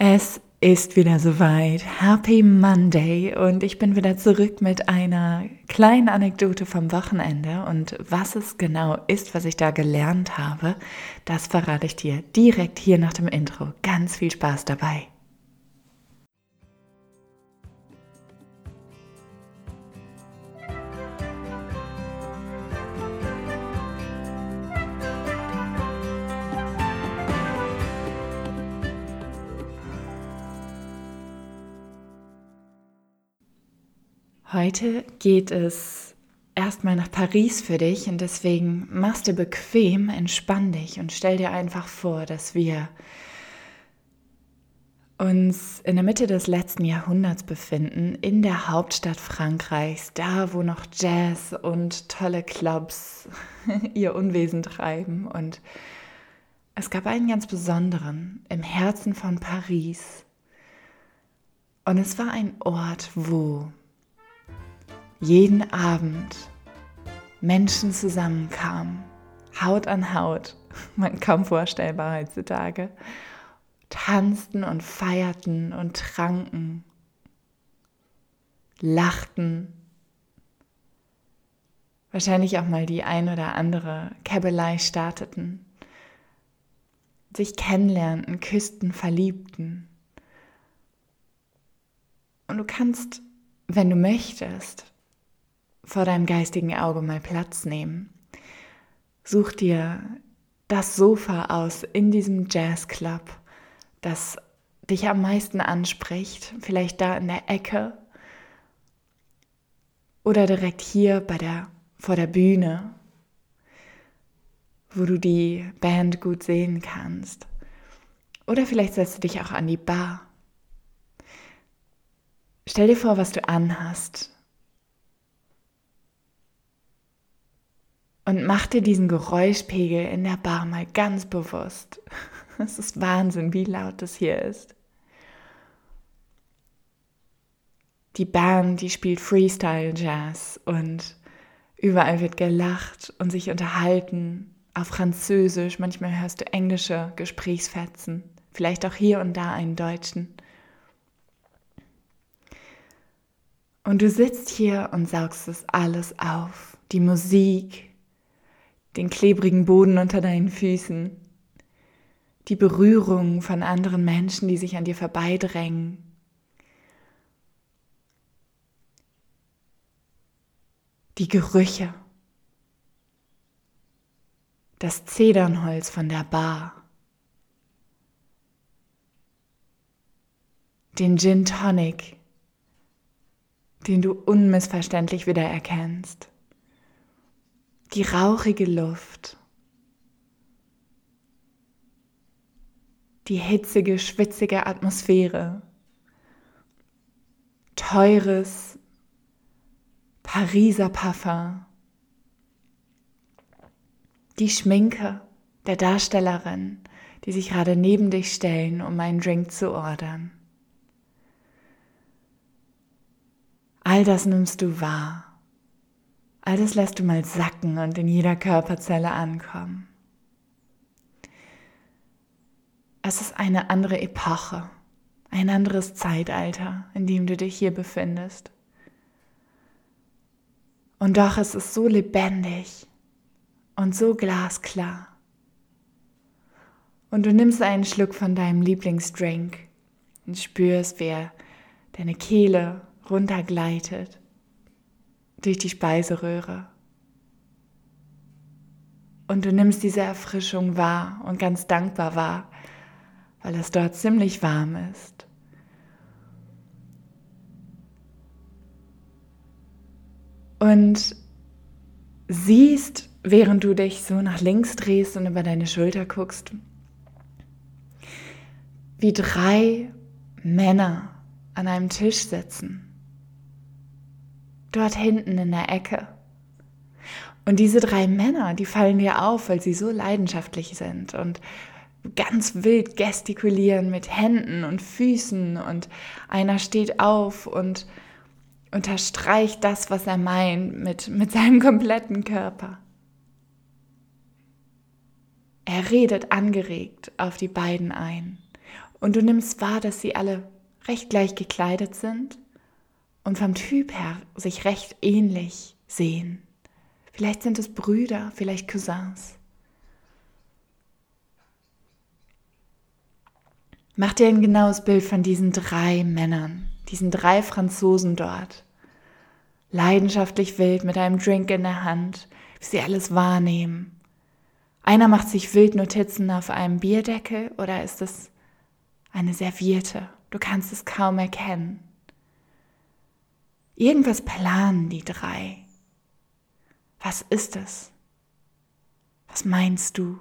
Es ist wieder soweit. Happy Monday und ich bin wieder zurück mit einer kleinen Anekdote vom Wochenende und was es genau ist, was ich da gelernt habe, das verrate ich dir direkt hier nach dem Intro. Ganz viel Spaß dabei. Heute geht es erstmal nach Paris für dich und deswegen machst dir bequem, entspann dich und stell dir einfach vor, dass wir uns in der Mitte des letzten Jahrhunderts befinden, in der Hauptstadt Frankreichs, da wo noch Jazz und tolle Clubs ihr Unwesen treiben. Und es gab einen ganz besonderen im Herzen von Paris. Und es war ein Ort, wo jeden Abend Menschen zusammenkamen, Haut an Haut, man kaum vorstellbar heutzutage, tanzten und feierten und tranken, lachten, wahrscheinlich auch mal die ein oder andere Käbelei starteten, sich kennenlernten, küssten, verliebten. Und du kannst, wenn du möchtest, vor deinem geistigen Auge mal Platz nehmen. Such dir das Sofa aus in diesem Jazzclub, das dich am meisten anspricht, vielleicht da in der Ecke oder direkt hier bei der, vor der Bühne, wo du die Band gut sehen kannst. Oder vielleicht setzt du dich auch an die Bar. Stell dir vor, was du anhast Und mach dir diesen Geräuschpegel in der Bar mal ganz bewusst. Es ist Wahnsinn, wie laut das hier ist. Die Band, die spielt Freestyle Jazz und überall wird gelacht und sich unterhalten auf Französisch. Manchmal hörst du englische Gesprächsfetzen, vielleicht auch hier und da einen deutschen. Und du sitzt hier und saugst es alles auf. Die Musik, den klebrigen Boden unter deinen Füßen, die Berührung von anderen Menschen, die sich an dir vorbeidrängen. Die Gerüche, das Zedernholz von der Bar, den Gin Tonic, den du unmissverständlich wiedererkennst die rauchige Luft, die hitzige, schwitzige Atmosphäre, teures Pariser Parfum, die Schminke der Darstellerin, die sich gerade neben dich stellen, um einen Drink zu ordern. All das nimmst du wahr. All das lässt du mal sacken und in jeder Körperzelle ankommen. Es ist eine andere Epoche, ein anderes Zeitalter, in dem du dich hier befindest. Und doch ist es so lebendig und so glasklar. Und du nimmst einen Schluck von deinem Lieblingsdrink und spürst, wie er deine Kehle runtergleitet durch die Speiseröhre. Und du nimmst diese Erfrischung wahr und ganz dankbar wahr, weil es dort ziemlich warm ist. Und siehst, während du dich so nach links drehst und über deine Schulter guckst, wie drei Männer an einem Tisch sitzen dort hinten in der Ecke. Und diese drei Männer, die fallen dir auf, weil sie so leidenschaftlich sind und ganz wild gestikulieren mit Händen und Füßen und einer steht auf und unterstreicht das, was er meint, mit, mit seinem kompletten Körper. Er redet angeregt auf die beiden ein Und du nimmst wahr, dass sie alle recht gleich gekleidet sind und vom Typ her sich recht ähnlich sehen. Vielleicht sind es Brüder, vielleicht Cousins. Mach dir ein genaues Bild von diesen drei Männern, diesen drei Franzosen dort. Leidenschaftlich wild mit einem Drink in der Hand, wie sie alles wahrnehmen. Einer macht sich wild Notizen auf einem Bierdeckel oder ist es eine Serviette? Du kannst es kaum erkennen. Irgendwas planen die drei. Was ist es? Was meinst du?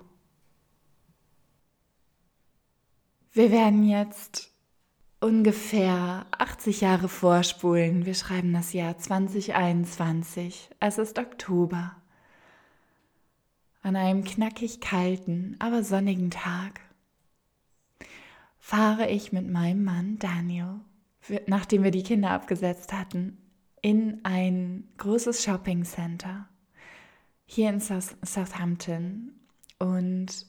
Wir werden jetzt ungefähr 80 Jahre vorspulen. Wir schreiben das Jahr 2021. Es ist Oktober. An einem knackig kalten, aber sonnigen Tag fahre ich mit meinem Mann Daniel, nachdem wir die Kinder abgesetzt hatten, in ein großes Shopping Center hier in Southampton und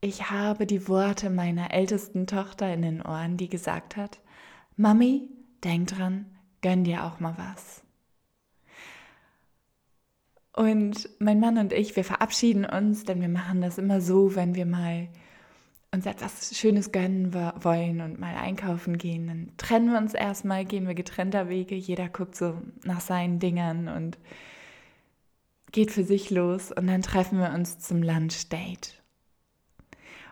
ich habe die Worte meiner ältesten Tochter in den Ohren, die gesagt hat, Mami, denk dran, gönn dir auch mal was. Und mein Mann und ich, wir verabschieden uns, denn wir machen das immer so, wenn wir mal uns etwas Schönes gönnen wollen und mal einkaufen gehen, dann trennen wir uns erstmal, gehen wir getrennter Wege, jeder guckt so nach seinen Dingern und geht für sich los und dann treffen wir uns zum Lunchdate.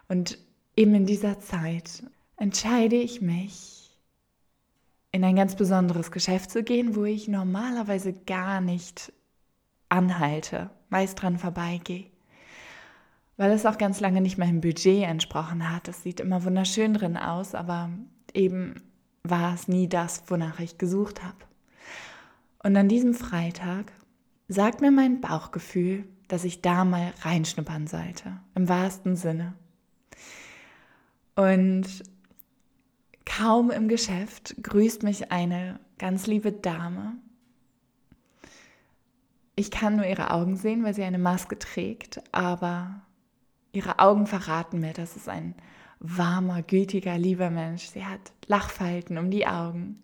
Und eben in dieser Zeit entscheide ich mich, in ein ganz besonderes Geschäft zu gehen, wo ich normalerweise gar nicht anhalte, meist dran vorbeigehe. Weil es auch ganz lange nicht meinem Budget entsprochen hat. Es sieht immer wunderschön drin aus, aber eben war es nie das, wonach ich gesucht habe. Und an diesem Freitag sagt mir mein Bauchgefühl, dass ich da mal reinschnuppern sollte, im wahrsten Sinne. Und kaum im Geschäft grüßt mich eine ganz liebe Dame. Ich kann nur ihre Augen sehen, weil sie eine Maske trägt, aber ihre Augen verraten mir, dass es ein warmer, gütiger, lieber Mensch. Sie hat Lachfalten um die Augen.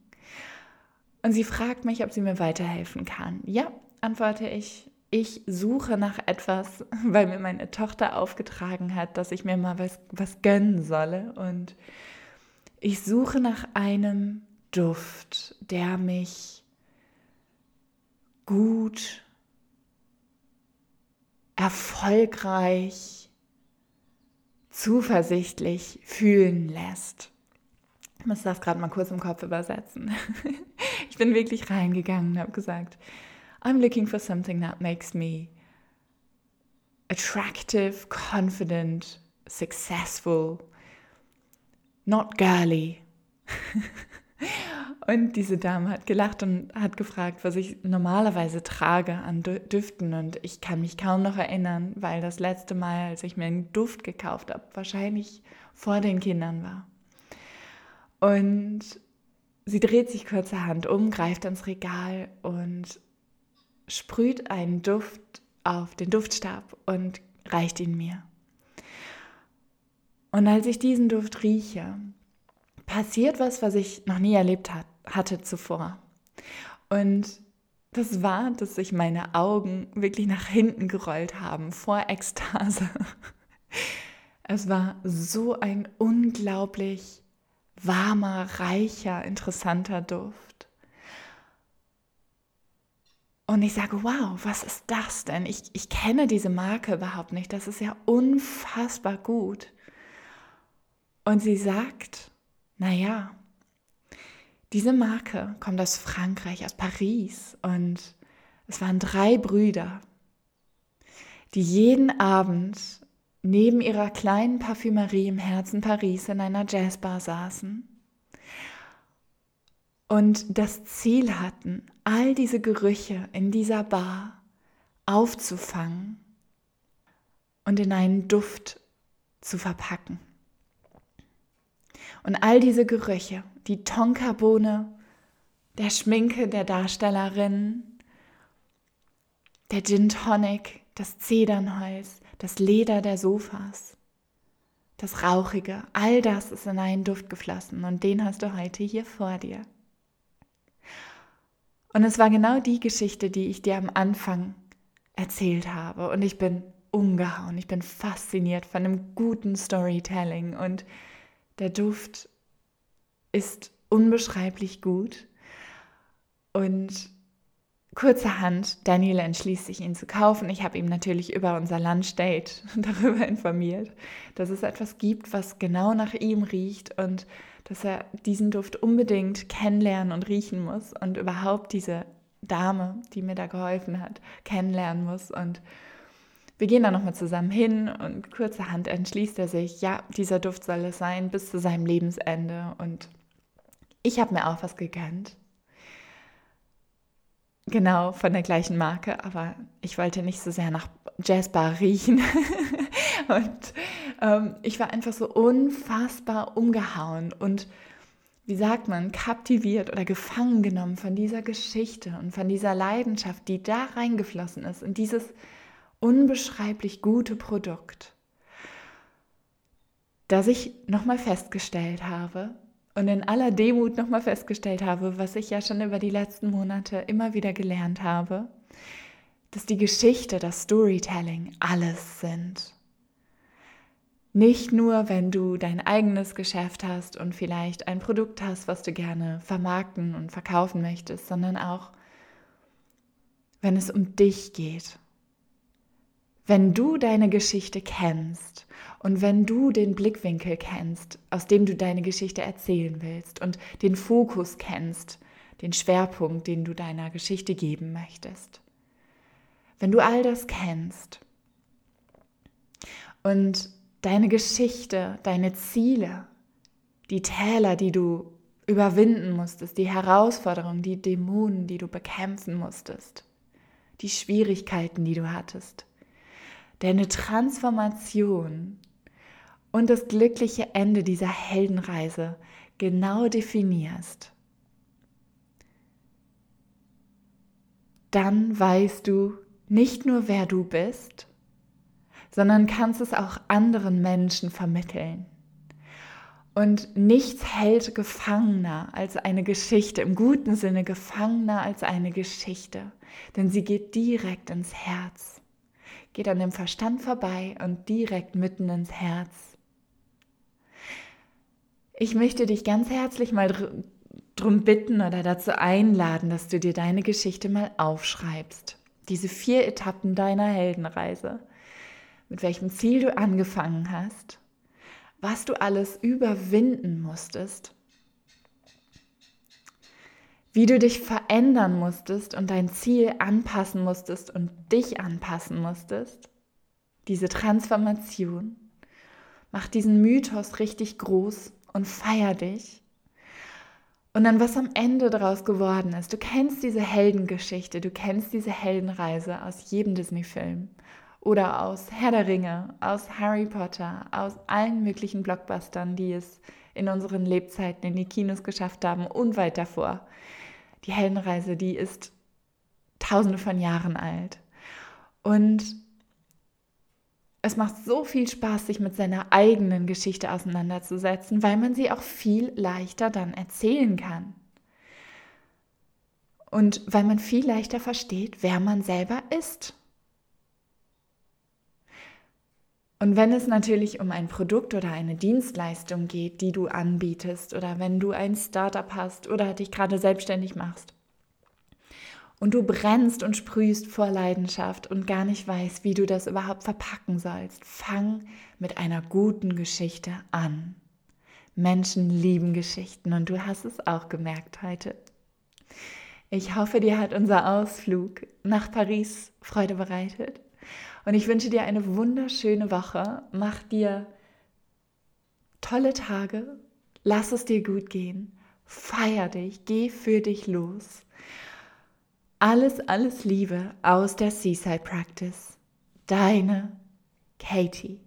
Und sie fragt mich, ob sie mir weiterhelfen kann. Ja, antworte ich, ich suche nach etwas, weil mir meine Tochter aufgetragen hat, dass ich mir mal was, was gönnen solle. Und ich suche nach einem Duft, der mich gut, erfolgreich, zuversichtlich fühlen lässt. Ich muss das gerade mal kurz im Kopf übersetzen. Ich bin wirklich reingegangen und habe gesagt, I'm looking for something that makes me attractive, confident, successful, not girly. und diese Dame hat gelacht und hat gefragt, was ich normalerweise trage an Düften. Und ich kann mich kaum noch erinnern, weil das letzte Mal, als ich mir einen Duft gekauft habe, wahrscheinlich vor den Kindern war. Und sie dreht sich kurzerhand um, greift ans Regal und sprüht einen Duft auf den Duftstab und reicht ihn mir. Und als ich diesen Duft rieche, passiert was, was ich noch nie erlebt hat, hatte zuvor. Und das war, dass sich meine Augen wirklich nach hinten gerollt haben vor Ekstase. Es war so ein unglaublich warmer, reicher, interessanter Duft. Und ich sage, wow, was ist das denn? Ich, ich kenne diese Marke überhaupt nicht. Das ist ja unfassbar gut. Und sie sagt, naja, diese Marke kommt aus Frankreich, aus Paris. Und es waren drei Brüder, die jeden Abend neben ihrer kleinen Parfümerie im Herzen Paris in einer Jazzbar saßen und das Ziel hatten, all diese Gerüche in dieser Bar aufzufangen und in einen Duft zu verpacken. Und all diese Gerüche, die Tonkabohne, der Schminke der Darstellerin, der Gin Tonic, das Zedernholz, das Leder der Sofas, das Rauchige, all das ist in einen Duft geflossen und den hast du heute hier vor dir. Und es war genau die Geschichte, die ich dir am Anfang erzählt habe. Und ich bin umgehauen, ich bin fasziniert von einem guten Storytelling und der Duft ist unbeschreiblich gut. Und kurzerhand, Daniel entschließt sich, ihn zu kaufen. Ich habe ihm natürlich über unser Lunchdate darüber informiert, dass es etwas gibt, was genau nach ihm riecht und dass er diesen Duft unbedingt kennenlernen und riechen muss und überhaupt diese Dame, die mir da geholfen hat, kennenlernen muss. Und wir gehen dann nochmal zusammen hin und kurzerhand entschließt er sich, ja, dieser Duft soll es sein bis zu seinem Lebensende. Und ich habe mir auch was gegönnt. Genau, von der gleichen Marke, aber ich wollte nicht so sehr nach Jazzbar riechen. und ähm, ich war einfach so unfassbar umgehauen und wie sagt man, kaptiviert oder gefangen genommen von dieser Geschichte und von dieser Leidenschaft, die da reingeflossen ist, in dieses unbeschreiblich gute Produkt, dass ich nochmal festgestellt habe, und in aller Demut nochmal festgestellt habe, was ich ja schon über die letzten Monate immer wieder gelernt habe, dass die Geschichte, das Storytelling alles sind. Nicht nur, wenn du dein eigenes Geschäft hast und vielleicht ein Produkt hast, was du gerne vermarkten und verkaufen möchtest, sondern auch, wenn es um dich geht. Wenn du deine Geschichte kennst und wenn du den Blickwinkel kennst, aus dem du deine Geschichte erzählen willst und den Fokus kennst, den Schwerpunkt, den du deiner Geschichte geben möchtest. Wenn du all das kennst und deine Geschichte, deine Ziele, die Täler, die du überwinden musstest, die Herausforderungen, die Dämonen, die du bekämpfen musstest, die Schwierigkeiten, die du hattest, deine Transformation und das glückliche Ende dieser Heldenreise genau definierst, dann weißt du nicht nur, wer du bist, sondern kannst es auch anderen Menschen vermitteln. Und nichts hält gefangener als eine Geschichte, im guten Sinne gefangener als eine Geschichte, denn sie geht direkt ins Herz, geht an dem Verstand vorbei und direkt mitten ins Herz. Ich möchte dich ganz herzlich mal darum bitten oder dazu einladen, dass du dir deine Geschichte mal aufschreibst. Diese vier Etappen deiner Heldenreise. Mit welchem Ziel du angefangen hast, was du alles überwinden musstest, wie du dich verändern musstest und dein Ziel anpassen musstest und dich anpassen musstest. Diese Transformation. Mach diesen Mythos richtig groß und feier dich. Und dann, was am Ende daraus geworden ist. Du kennst diese Heldengeschichte, du kennst diese Heldenreise aus jedem Disney-Film oder aus Herr der Ringe, aus Harry Potter, aus allen möglichen Blockbustern, die es in unseren Lebzeiten in die Kinos geschafft haben und weit davor. Die Heldenreise, die ist tausende von Jahren alt. Und es macht so viel Spaß, sich mit seiner eigenen Geschichte auseinanderzusetzen, weil man sie auch viel leichter dann erzählen kann. Und weil man viel leichter versteht, wer man selber ist. Und wenn es natürlich um ein Produkt oder eine Dienstleistung geht, die du anbietest, oder wenn du ein Startup hast oder dich gerade selbstständig machst, und du brennst und sprühst vor Leidenschaft und gar nicht weißt, wie du das überhaupt verpacken sollst, fang mit einer guten Geschichte an. Menschen lieben Geschichten und du hast es auch gemerkt heute. Ich hoffe, dir hat unser Ausflug nach Paris Freude bereitet und ich wünsche dir eine wunderschöne Woche. Mach dir tolle Tage, lass es dir gut gehen, feier dich, geh für dich los alles, alles Liebe aus der Seaside Practice. Deine Katie.